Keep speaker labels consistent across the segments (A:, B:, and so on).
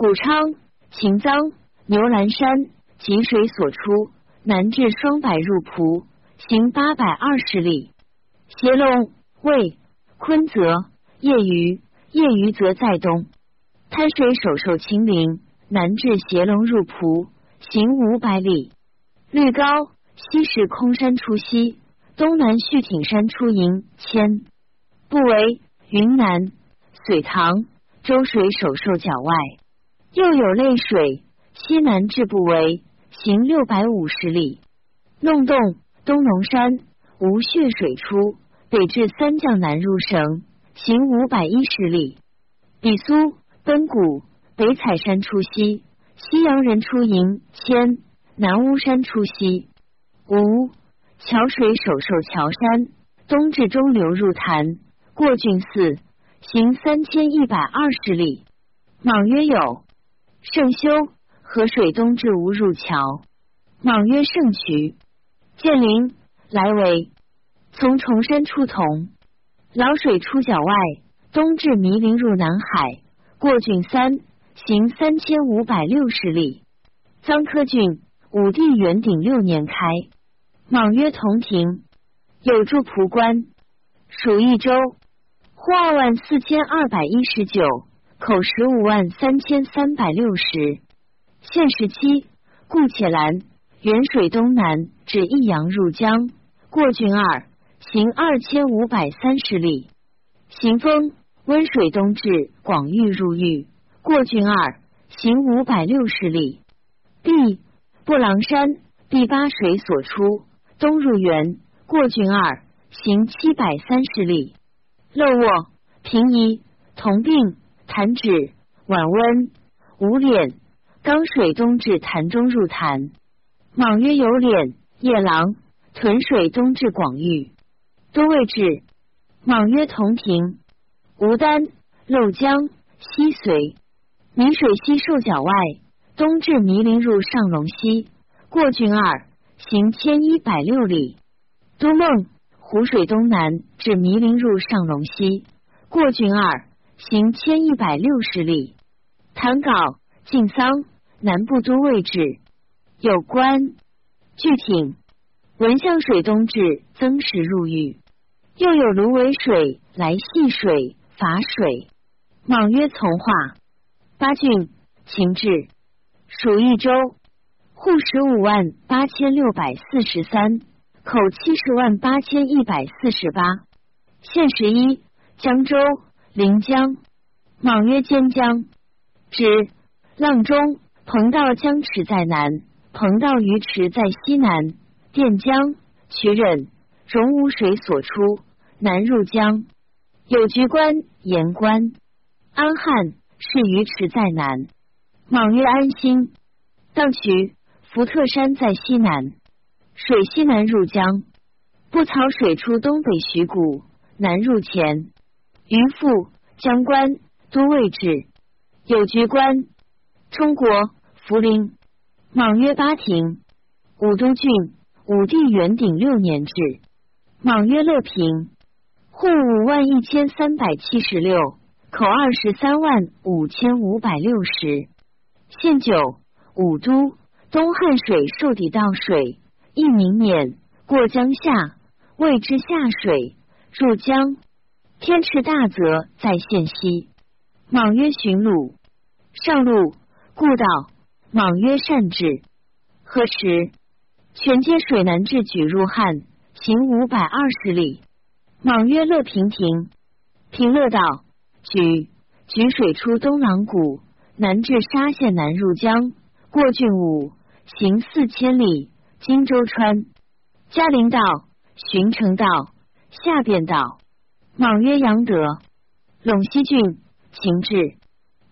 A: 谷昌、秦臧、牛栏山及水所出，南至双柏入蒲，行八百二十里。斜龙、魏、昆泽、业余、业余则在东。滩水首受秦陵，南至斜龙入蒲，行五百里。绿高西是空山出西，东南续挺山出营千，不为云南隋唐周水首受角外。又有泪水，西南至不为，行六百五十里。弄洞东龙山无血水出，北至三将南入省，行五百一十里。比苏奔谷北采山出西，西洋人出营千，南巫山出西。吴桥水首受桥山，东至中流入潭，过郡寺，行三千一百二十里。莽曰有。圣修河水东至吴入桥，莽曰圣渠。建陵来为从崇山出同，老水出角外，东至弥陵入南海，过郡三，行三千五百六十里。臧科郡武帝元鼎六年开，莽曰同亭，有住蒲关，属益州，户二万四千二百一十九。口十五万三千三百六十，现时期，故且兰远水东南至益阳入江，过郡二，行二千五百三十里。行风温水东至广域入域，过郡二，行五百六十里。B 布郎山第八水所出，东入原，过郡二，行七百三十里。乐卧平夷同病。潭止晚温无脸，刚水东至潭中入潭。莽曰有脸，夜郎屯水东至广域，多位置。莽曰同庭，吴丹漏江西随，泥水西受角外，东至弥陵入上龙溪，过郡二，行千一百六里。都梦湖水东南至弥陵入上龙溪，过郡二。行千一百六十里，谭稿晋桑南部都位置有关具挺文向水东至增石入狱，又有芦苇水来戏水伐水。莽曰从化。八郡秦制。属益州。户十五万八千六百四十三。口七十万八千一百四十八。县十一江州。临江，莽曰兼江，指阆中彭道江池在南，彭道鱼池在西南。垫江渠忍荣无水所出，南入江。有局关盐关，安汉是鱼池在南。莽曰安心，荡渠福特山在西南，水西南入江。不草水出东北徐谷，南入黔。于父将官都尉置有局官冲国涪陵莽曰八亭武都郡武帝元鼎六年制莽曰乐平户五万一千三百七十六口二十三万五千五百六十县九武都东汉水受抵道水一明免过江下谓之下水入江。天池大泽在县西，莽曰寻鲁上路，故道莽曰善治。何时全接水南至举入汉，行五百二十里。莽曰乐平亭，平乐道举举水出东郎谷，南至沙县南入江，过郡武，行四千里。荆州川嘉陵道寻城道下便道。莽曰杨德，陇西郡秦制。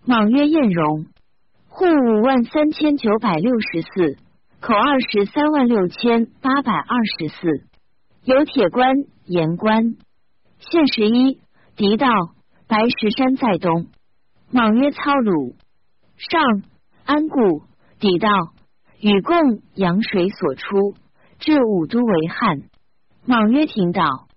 A: 莽曰晏荣，户五万三千九百六十四，口二十三万六千八百二十四。有铁关盐关，县十一。狄道白石山在东。莽曰操鲁上安固。狄道与贡阳水所出，至武都为汉。莽曰亭道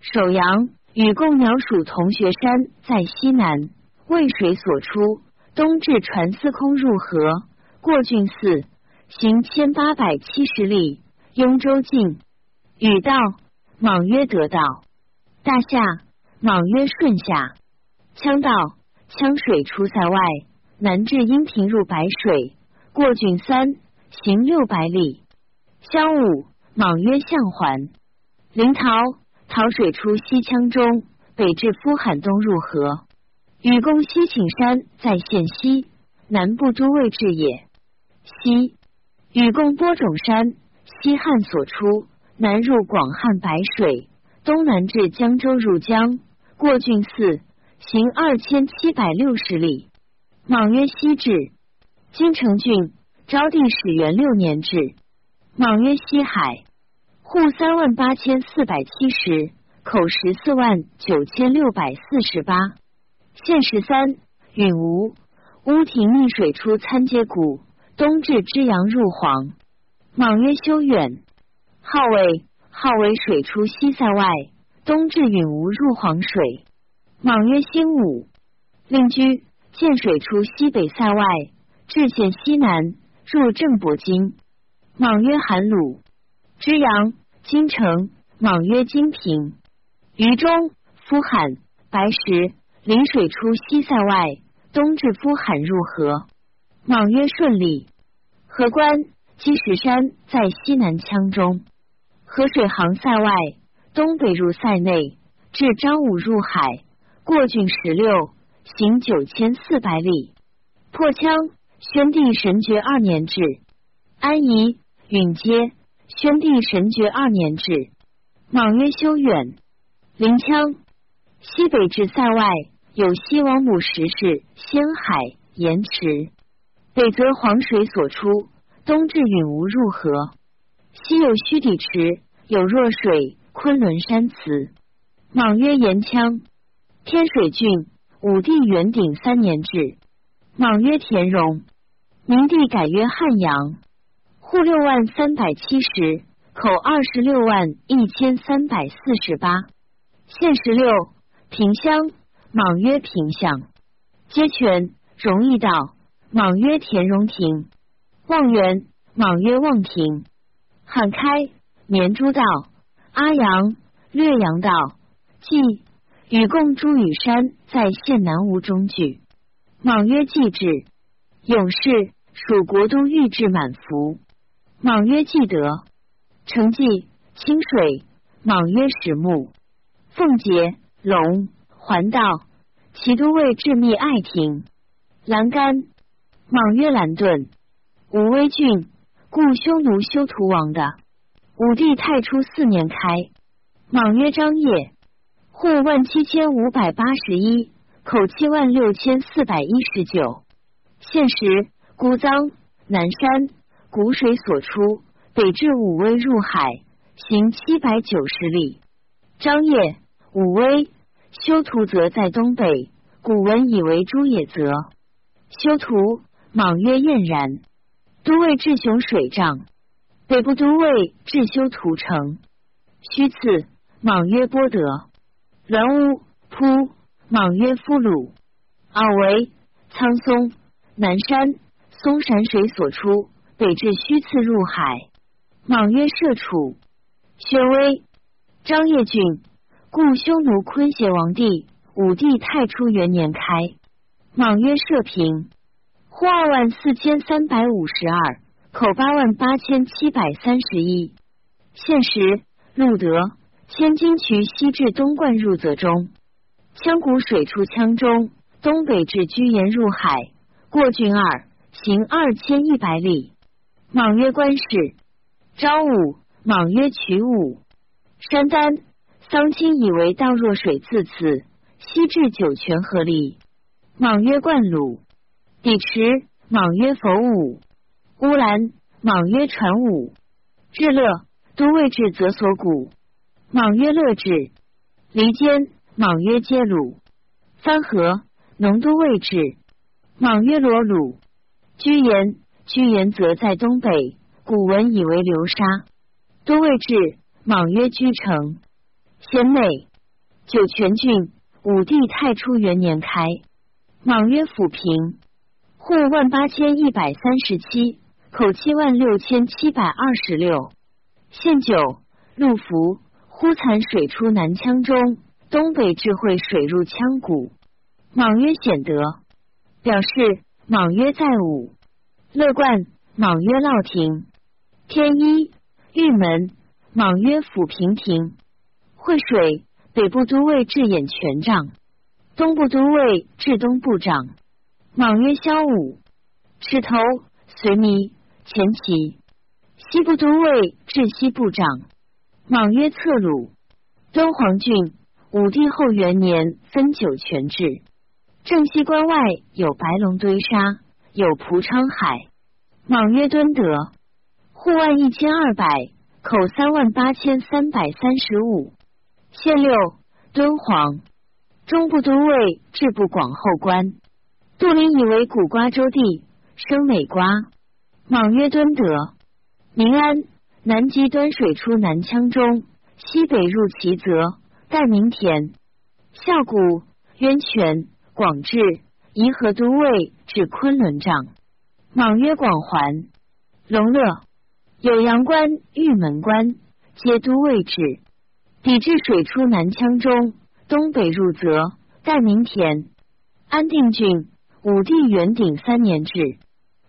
A: 首阳。与贡鸟属同穴山在西南，渭水所出，东至传司空入河，过郡寺，行千八百七十里，雍州境。禹道，莽曰得道。大夏，莽曰顺下。羌道，羌水出塞外，南至阴平入白水，过郡三，行六百里。襄武，莽曰向还。临洮，洮水出西羌中，北至夫罕东入河。禹攻西请山在县西，南部都尉治也。西，禹贡播种山，西汉所出，南入广汉白水，东南至江州入江，过郡寺，行二千七百六十里。莽曰西至，金城郡，昭帝始元六年至。莽曰西海。户三万八千四百七十，口十四万九千六百四十八。县十三，允吾。乌亭逆水出参街谷，东至之阳入黄。莽曰修远。号为号为水出西塞外，东至允吾入黄水。莽曰兴武。令居见水出西北塞外，至县西南入正伯津。莽曰韩鲁。之阳、金城，莽曰金平；于中、夫罕、白石，临水出西塞外，东至夫罕入河。莽曰顺利。河关、积石山在西南羌中，河水行塞外，东北入塞内，至张武入海，过郡十六，行九千四百里。破羌，宣帝神爵二年至。安宜、允接。宣帝神爵二年至，莽曰修远。临羌西北至塞外，有西王母石室、仙海、盐池。北则黄水所出，东至允吴入河。西有虚底池，有弱水，昆仑山祠。莽曰延羌。天水郡武帝元鼎三年至，莽曰田荣。明帝改曰汉阳。户六万三百七十，口二十六万一千三百四十八。县十六，平乡，莽曰平乡。皆泉，容易道，莽曰田荣亭。望园，莽曰望亭。罕开，绵诸道。阿阳，略阳道。冀，禹贡诸羽山在县南吴中举。莽曰季至。永氏，属国都御制满服。莽曰既得，成绩清水。莽曰始木，凤节龙环道，其都尉至密爱亭。栏杆，莽曰兰顿。武威郡，故匈奴修图王的。武帝太初四年开。莽曰张掖。户万七千五百八十一，口七万六千四百一十九。现时孤臧南山。谷水所出，北至武威入海，行七百九十里。张掖、武威、修图则在东北。古文以为朱也泽。修图，莽曰晏然。都尉至雄水帐，北部都尉至修图城。虚次，莽曰波德。栾乌扑，莽曰夫鲁。敖为苍松南山，松山水所出。北至虚次入海，莽曰射楚。宣威张掖郡，故匈奴昆邪王帝武帝太初元年开。莽曰射平。户二万四千三百五十二，口八万八千七百三十一。现时路德千金渠西至东灌入泽中，羌谷水出羌中，东北至居延入海，过郡二，行二千一百里。莽曰官氏，昭武，莽曰曲武。山丹，桑青以为道若水自此，西至九泉河里。莽曰灌鲁。氐池，莽曰否武。乌兰，莽曰传武。至乐，都尉至则所谷。莽曰乐至。离间，莽曰皆鲁。番河，农都尉至。莽曰罗鲁。居延。居延则在东北，古文以为流沙。多位置，莽曰居城。贤美，酒泉郡，武帝太初元年开。莽曰抚平。户万八千一百三十七，口七万六千七百二十六。县九陆福，忽残水出南羌中，东北智慧水入羌谷。莽曰显德，表示莽曰在武。乐观，莽曰烙亭。天一玉门，莽曰抚平亭。惠水，北部都尉至眼权杖，东部都尉至东部长。莽曰萧武。赤头随弥前旗。西部都尉至西部长。莽曰策鲁。敦煌郡武帝后元年分九泉制。正西关外有白龙堆沙，有蒲昌海。莽曰敦德。户万一千二百，口三万八千三百三十五。县六敦煌中部都尉治部广后官。杜陵以为古瓜州地，生美瓜。莽曰敦德。宁安南极端水出南羌中，西北入齐泽，代明田。孝谷渊泉。广治颐和都尉至昆仑帐，莽曰广环龙乐。有阳关玉门关，皆都尉制。抵制水出南羌中，东北入泽，代明田。安定郡。武帝元鼎三年制，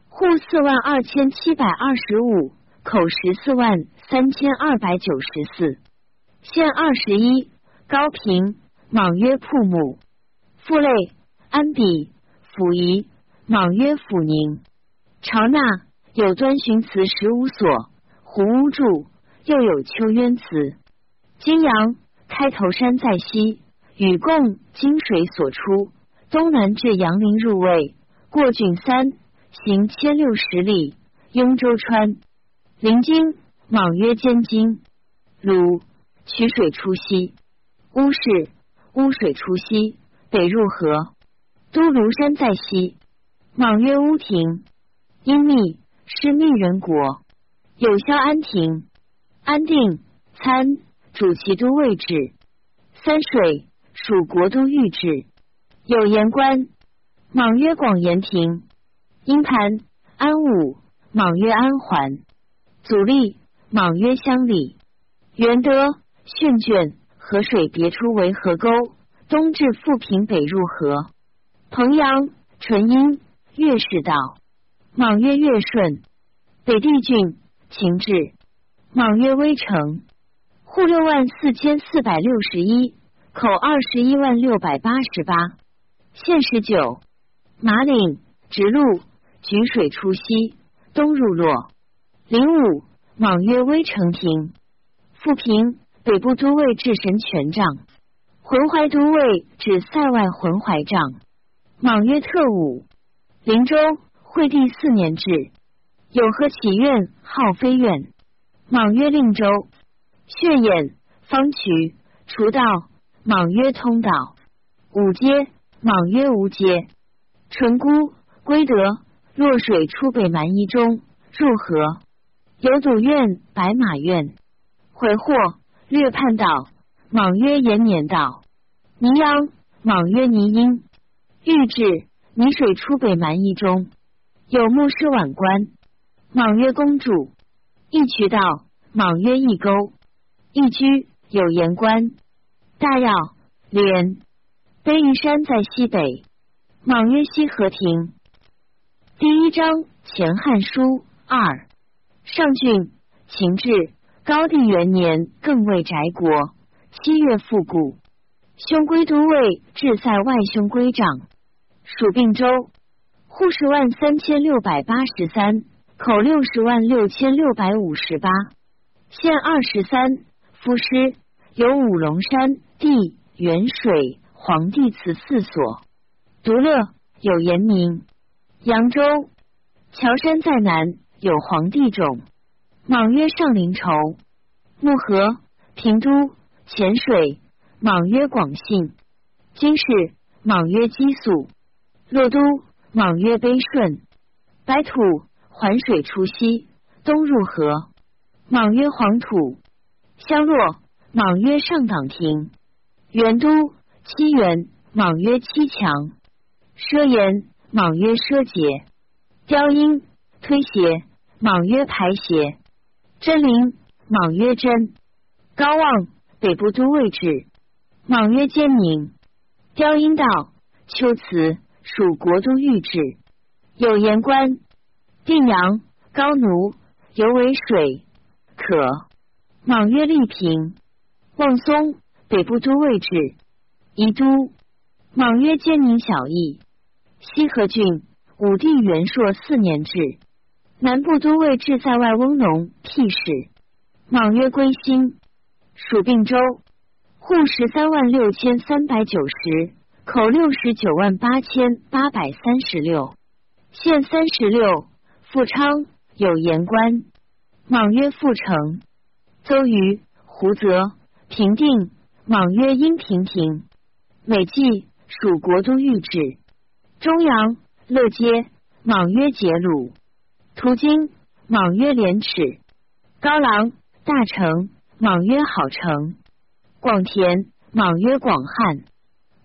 A: 户四万二千七百二十五，口十四万三千二百九十四。县二十一。高平。莽曰铺木父类。安比。溥仪，莽曰抚宁。朝纳有端巡祠十五所，胡屋柱又有秋渊祠。金阳开头山在西，与贡金水所出，东南至阳陵入渭，过郡三，行千六十里，雍州川。临京，莽曰兼京。鲁取水出西，乌氏乌水出西，北入河。都庐山在西，莽曰乌亭。阴密是密人国，有萧安亭。安定参主其都位置。三水属国都御制，有言官。莽曰广延亭。阴盘安武，莽曰安环。祖立，莽曰乡里。元德训卷河水别出为河沟，东至富平，北入河。彭阳淳阴岳氏道，莽曰岳顺，北地郡秦治，莽曰威城，户六万四千四百六十一，口二十一万六百八十八。县十九。马岭直路举水出西，东入洛。零五。莽曰威城亭，富平。北部都尉至神权帐，浑淮都尉至塞外浑淮帐。莽曰特武，灵州惠帝四年制，有何祈愿号飞苑。莽曰令州，血眼方渠除道。莽曰通道。五阶，莽曰无阶。淳孤归德，洛水出北蛮夷中，入河。有祖院白马院，回祸略叛道。莽曰延年道。泥央，莽曰泥阴。御制泥水出北蛮夷中，有牧师晚官。莽曰公主。一渠道。莽曰一沟。一居有盐官。大要连。悲夷山在西北。莽曰西河亭。第一章前汉书二上郡秦制高帝元年更为宅国。七月复古。兄归都尉志塞外兄归长。属并州，户十万三千六百八十三，口六十万六千六百五十八。县二十三，夫师有五龙山地元水皇帝祠四所。独乐有严明。扬州乔山在南有皇帝冢。莽曰上林筹。木河平都潜水。莽曰广信。今世莽曰积宿。洛都莽曰悲顺，白土环水出西，东入河。莽曰黄土，相洛莽曰上党亭。元都七元莽曰七强。奢言莽曰奢节。雕音推邪，莽曰排邪。真灵，莽曰真。高望北部都尉治，莽曰坚宁。雕音道秋辞属国都御制，有言官。定阳高奴尤为水可。莽曰利平。望松北部都尉治，宜都。莽曰坚宁小邑。西河郡武帝元朔四年制，南部都尉治在外翁农替使。莽曰归心，属并州，户十三万六千三百九十，口六十九万八千八百三十六，县三十六。富昌有言官。莽曰富城。邹瑜胡泽平定。莽曰阴平亭。美纪属国都御制。中阳乐街，莽曰节鲁；途经，莽曰廉耻；高郎大成，莽曰好成；广田，莽曰广汉；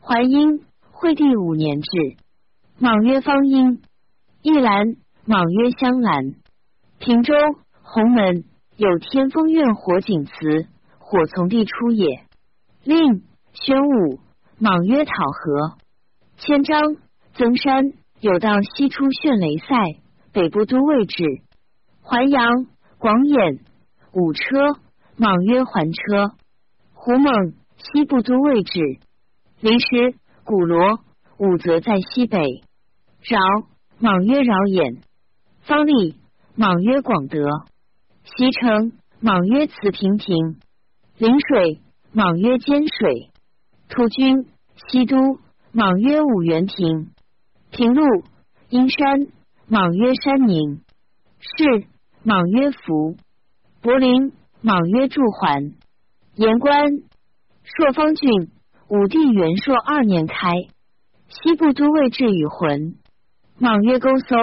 A: 淮阴惠帝五年制，莽曰方阴；一兰，莽曰香兰；平州洪门有天风院火景祠，火从地出也。令宣武，莽曰讨和；千章。增山有道西出炫雷塞，北部都尉治。淮阳广演五车，莽曰还车。胡猛西部都尉治。临时古罗武则在西北。饶莽曰饶眼。方立莽曰广德。西城莽曰慈平亭。临水莽曰坚水。土军西都莽曰五原亭。平陆阴山，莽曰山宁；市莽曰福。柏林莽曰祝桓。言官朔方郡武帝元朔二年开，西部都尉治与浑。莽曰勾搜，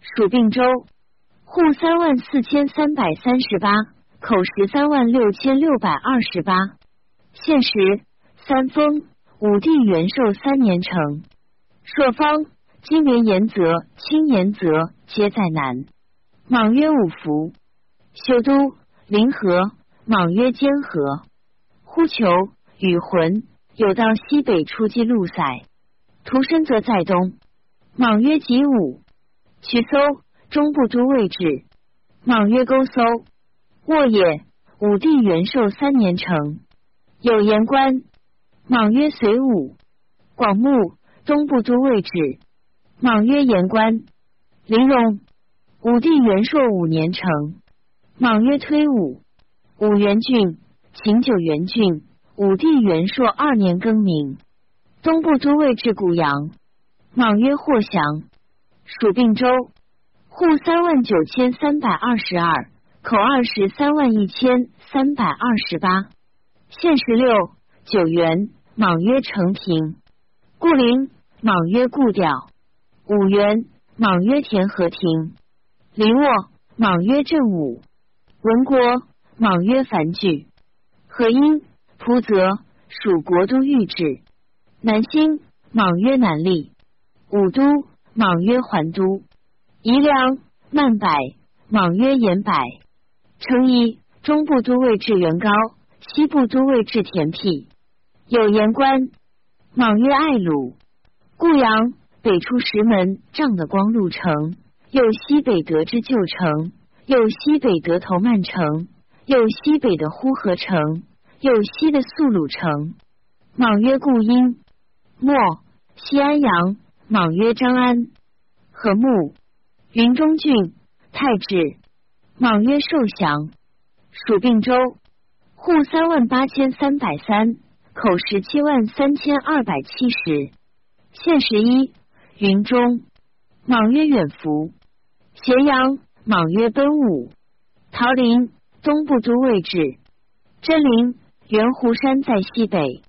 A: 属并州，户三万四千三百三十八，口十三万六千六百二十八。现时三封，武帝元寿三年成。朔方、金连延泽、清延泽皆在南。莽曰五福。修都、临河，莽曰坚河。呼求与浑有道西北出击路塞。屠申则在东。莽曰吉武。取搜中部都位置。莽曰勾搜。沃也。武帝元寿三年成。有言官。莽曰随武。广目。东部都位置，莽曰言官。临戎，武帝元朔五年成。莽曰推武。武元郡，秦九原郡，武帝元朔二年更名。东部都尉治谷阳。莽曰霍祥，属并州，户三万九千三百二十二，口二十三万一千三百二十八。县十六。九原，莽曰成平。故陵，莽曰故调；五原，莽曰田和亭；临沃，莽曰镇武；文国，莽曰繁聚；河阴、蒲泽属国都御制；南兴，莽曰南利；武都，莽曰还都；宜良、曼柏，莽曰延柏；成邑中部都尉治元高，西部都尉治田辟。有言官。莽曰爱鲁，故阳北出石门仗的光禄城，又西北得之旧城，又西北得头曼城，又西北的呼和城，又西的宿鲁城。莽曰故阴，莫西安阳。莽曰张安，和睦云中郡太治。莽曰寿祥，属并州，户三万八千三百三。口十七万三千二百七十，县十一。云中，莽曰远福。咸阳，莽曰奔武。桃林东部都位置。真陵圆湖山在西北，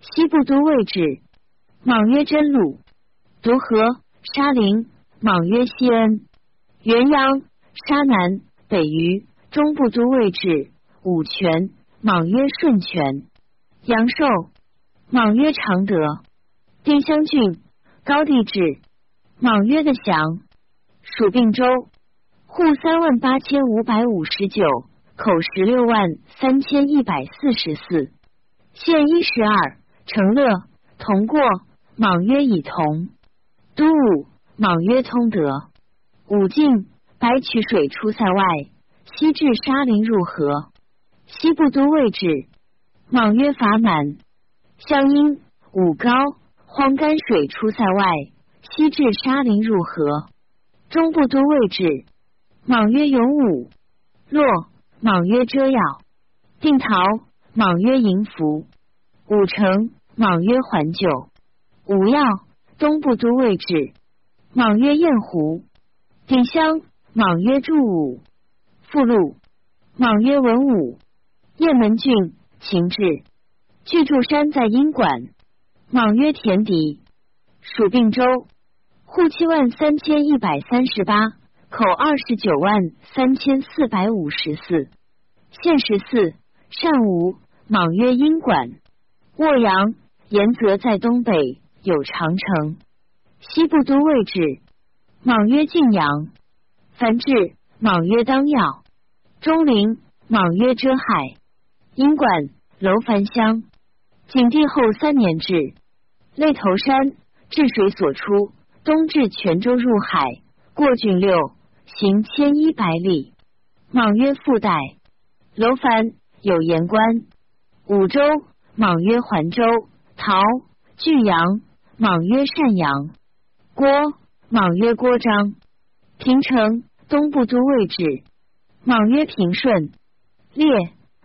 A: 西部都位置。莽曰真鲁。独河沙陵，莽曰西恩。元阳沙南北隅，中部都位置。武泉，莽曰顺泉。阳寿，莽曰常德。丁香郡高帝治，莽约的降，属并州，户三万八千五百五十九，口十六万三千一百四十四，县一十二，成乐同过，莽曰以同。都武，莽曰通德。武进，白曲水出塞外，西至沙林入河。西部都位置，莽曰法满。湘阴，武高，荒干水出塞外，西至沙林入河。中部都位置，莽曰勇武。洛，莽曰遮耀。定陶，莽曰迎福。武城，莽曰环九。武耀，东部都位置，莽约燕湖。定襄，莽曰祝武。附录，莽曰文武。雁门郡，秦治。巨柱山在阴管。莽曰田狄。属并州。户七万三千一百三十八，口二十九万三千四百五十四。县十四。善吴。莽约阴管。沃阳。沿泽在东北，有长城。西部都位置。莽约晋阳。凡至。莽约当要。中陵。莽约遮海。阴管。楼烦乡。景帝后三年至。擂头山。治水所出。东至泉州入海，过郡六，行千一百里。莽曰复代。楼烦有言官。五州。莽曰环州。陶。巨阳。莽曰善阳。郭。莽曰郭章。平城。东部都位置。莽曰平顺。列。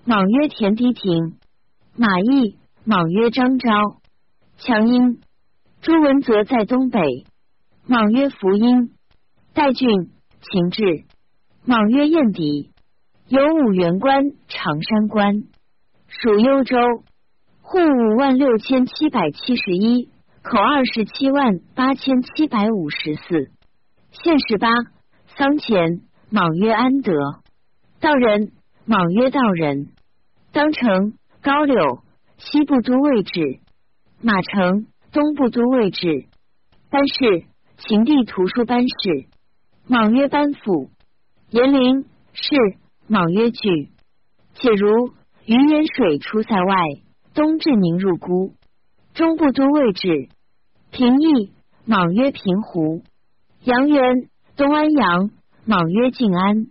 A: 莽曰田地亭。马邑。莽曰张昭。强阴。朱文则在东北。莽曰福音，代郡，秦治。莽曰燕狄，有五原关，长山关，属幽州。户五万六千七百七十一，口二十七万八千七百五十四。县十八，桑前。莽曰安德，道人。莽曰道人。当城，高柳，西部都位置。马城，东部都位置。班氏。秦地图书班氏，莽曰班府。延陵是莽曰举。且如余盐水出塞外，东至宁入孤。中部都位置。平邑莽曰平湖。阳原东安阳莽曰静安。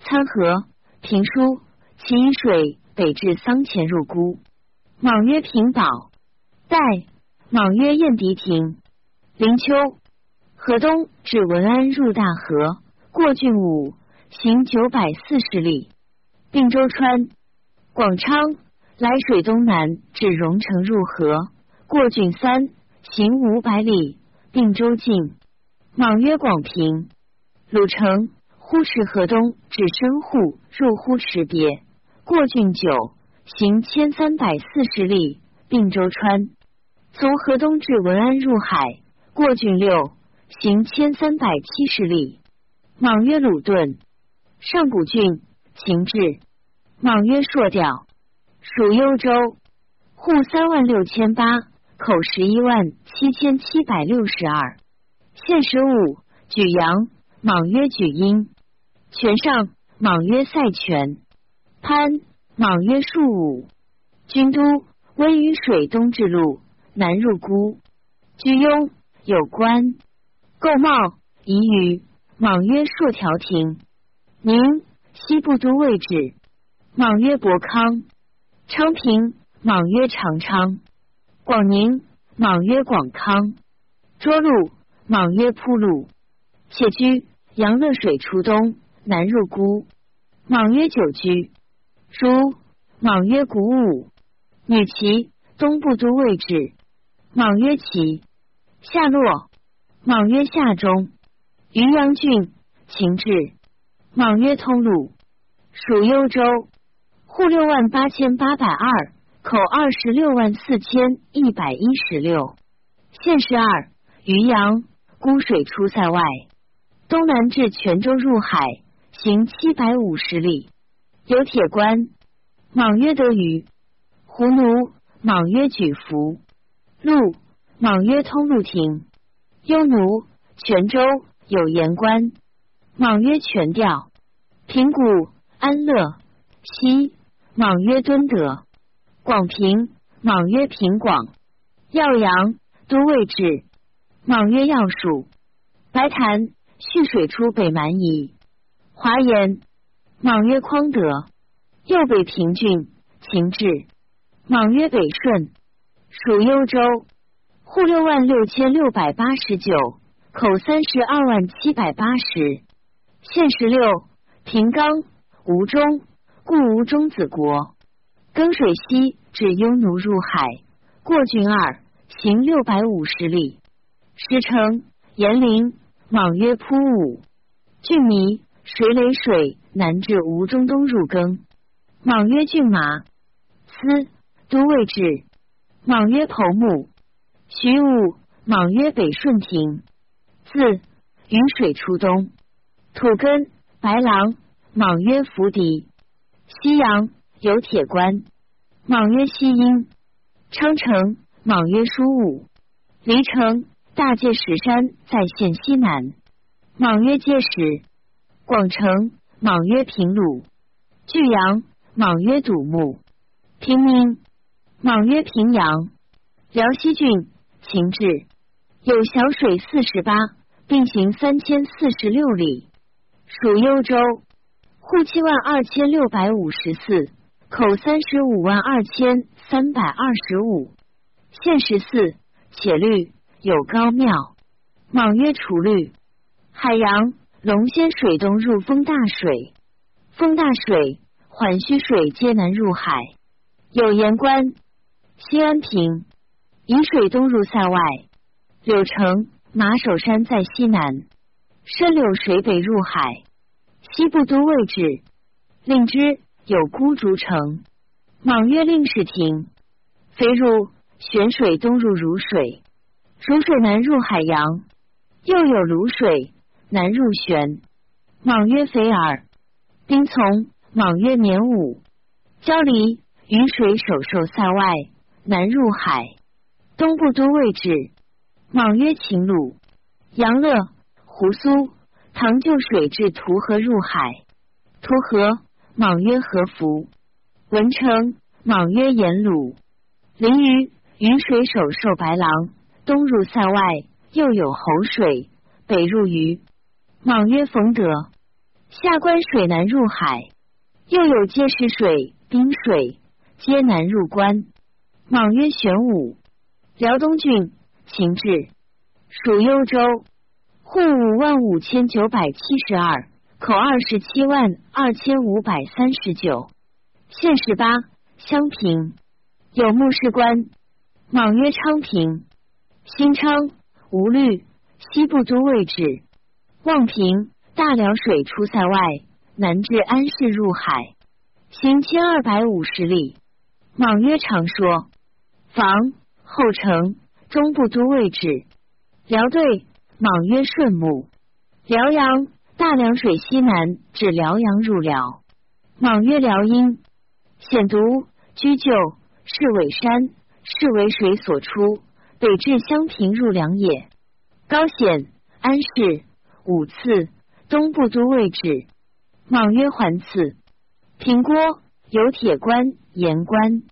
A: 参河平书其以水北至桑前入孤。莽曰平岛。代莽曰燕狄亭。灵丘。河东至文安入大河，过郡五，行九百四十里。并州川广昌来水东南至荣城入河，过郡三，行五百里。并州境。莽曰广平。鲁城呼池河东至深户，入呼池别，过郡九，行千三百四十里。并州川从河东至文安入海，过郡六。行千三百七十里。莽曰鲁顿，上古郡，秦治。莽曰朔调，属幽州。户三万六千八，口十一万七千七百六十二。县十五，举阳。莽曰举阴。泉上，莽曰塞泉。潘，莽曰树武。军都，温于水东至路，南入孤。居庸，有关。构茂宜于莽曰朔条亭，宁西部都位置。莽曰博康，昌平莽曰长昌，广宁莽曰广康，涿鹿莽曰铺路。且居阳乐水出东，南入孤。莽曰久居。如莽曰古武，女齐东部都位置。莽曰齐，下落。莽曰下中，渔阳郡，秦治。莽曰通鲁，属幽州。户六万八千八百二，口二十六万四千一百一十六。县十二，渔阳，孤水出塞外，东南至泉州入海，行七百五十里，有铁关。莽曰得鱼。胡奴，莽曰举福。路，莽曰通路亭。幽奴泉州有盐官，莽曰全调。平谷、安乐、西，莽曰敦德。广平，莽曰平广。耀阳，都尉治，莽曰耀蜀。白潭，蓄水出北蛮夷。华严，莽曰匡德。右北平郡，秦治，莽曰北顺。属幽州。户六万六千六百八十九，口三十二万七百八十，县十六，平冈、吴中，故吴中子国。更水西至匈奴入海，过郡二，行六百五十里。时城延陵，莽曰扑武。郡迷水垒水南至吴中东入更，莽曰郡马。司都尉治，莽曰侯木。徐武，莽曰北顺亭。字雨水出东。土根，白狼，莽曰伏狄。西阳有铁关，莽曰西阴。昌城，莽曰舒武。黎城，大界石山在县西南，莽曰界石。广城，莽曰平鲁。巨阳，莽曰笃木。平民，莽曰平阳。辽西郡。秦制有小水四十八，并行三千四十六里，属幽州。户七万二千六百五十四，口三十五万二千三百二十五。县十四，且律有高庙。莽曰楚律。海洋龙仙水东入风大水，风大水缓虚水皆南入海。有盐官。西安平。以水东入塞外，柳城马首山在西南，深柳水北入海。西部都位置，令之有孤竹城。莽曰令氏亭。肥入玄水东入汝水，汝水南入海洋，又有卤水南入玄。莽曰肥耳。丁从，莽曰绵武。交离雨水首受塞外，南入海。东部都位置，莽曰秦鲁、杨乐、胡苏、唐就水至图河入海，图河，莽曰河福。文成，莽曰颜鲁。临榆，榆水首受白狼，东入塞外，又有侯水，北入榆，莽曰冯德。下关水南入海，又有碣石水、冰水，皆南入关，莽曰玄武。辽东郡，秦制，属幽州。户五万五千九百七十二，口二十七万二千五百三十九。县十八，襄平。有牧士官。莽曰昌平。新昌，吴律，西部都位置。望平，大辽水出塞外，南至安市入海，行千二百五十里。莽曰常说。房。后城中部都位置，辽队莽曰顺木，辽阳大凉水西南至辽阳入辽，莽曰辽阴，险毒居旧是尾山，是为水所出，北至襄平入梁也。高险安氏五次东部都位置，莽曰环次，平郭有铁关盐关，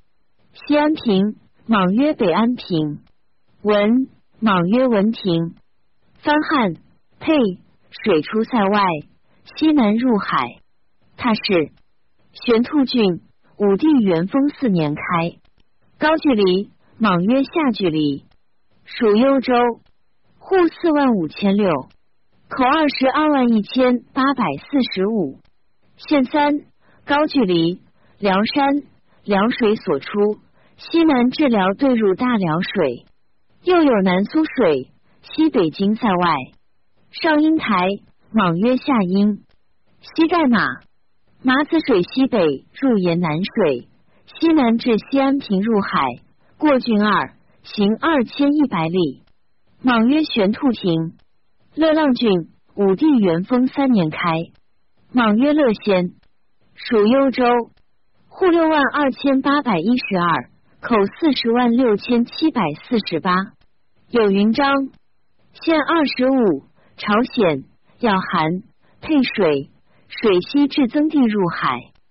A: 西安平。莽曰北安平，文莽曰文亭，番汉沛水出塞外，西南入海。他是玄兔郡武帝元丰四年开。高句丽，莽曰下句丽，属幽州。户四万五千六，口二十二万一千八百四十五。县三高句丽，辽山辽水所出。西南治疗对入大辽水，又有南苏水，西北京塞外。上阴台，莽曰下阴。西盖马，马子水西北入沿南水，西南至西安平入海，过郡二，行二千一百里。莽曰玄兔亭。乐浪郡，武帝元丰三年开。莽曰乐仙，属幽州。户六万二千八百一十二。口四十万六千七百四十八，有云章县二十五，朝鲜要寒，配水，水西至增地入海。